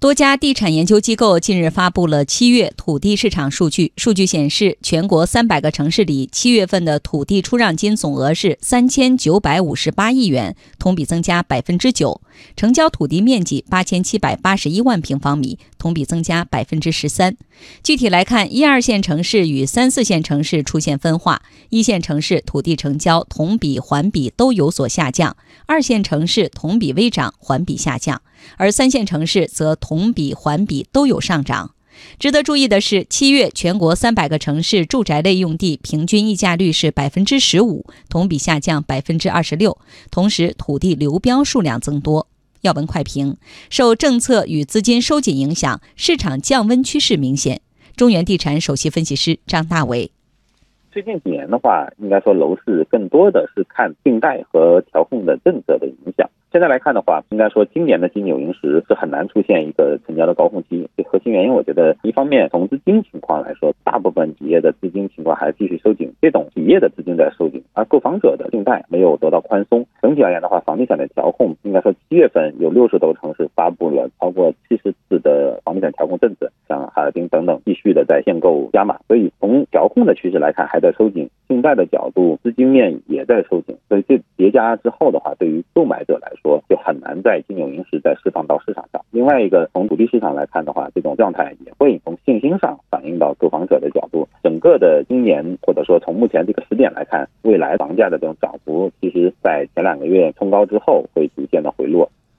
多家地产研究机构近日发布了七月土地市场数据。数据显示，全国三百个城市里，七月份的土地出让金总额是三千九百五十八亿元，同比增加百分之九；成交土地面积八千七百八十一万平方米，同比增加百分之十三。具体来看，一二线城市与三四线城市出现分化，一线城市土地成交同比、环比都有所下降，二线城市同比微涨，环比下降。而三线城市则同比、环比都有上涨。值得注意的是，七月全国三百个城市住宅类用地平均溢价率是百分之十五，同比下降百分之二十六。同时，土地流标数量增多。要闻快评：受政策与资金收紧影响，市场降温趋势明显。中原地产首席分析师张大伟：最近几年的话，应该说楼市更多的是看信贷和调控的政策的影响。现在来看的话，应该说今年的金九银十是很难出现一个成交的高峰期。这核心原因，我觉得一方面从资金情况来说，大部分企业的资金情况还继续收紧，这种企业的资金在收紧，而购房者的信贷没有得到宽松。整体而言的话，房地产的调控，应该说七月份有六十多个城市发布了超过七十次的房地产调控政策，等等，继续的在限购加码。所以从调控的趋势来看，还在收紧。信贷的角度，资金面也在收紧，所以这叠加之后的话，对于购买者来说，就很难在金九银十再释放到市场上。另外一个，从土地市场来看的话，这种状态也会从信心上反映到购房者的角度。整个的今年，或者说从目前这个时点来看，未来房价的这种涨幅，其实在前两个月冲高之后会逐渐的回落。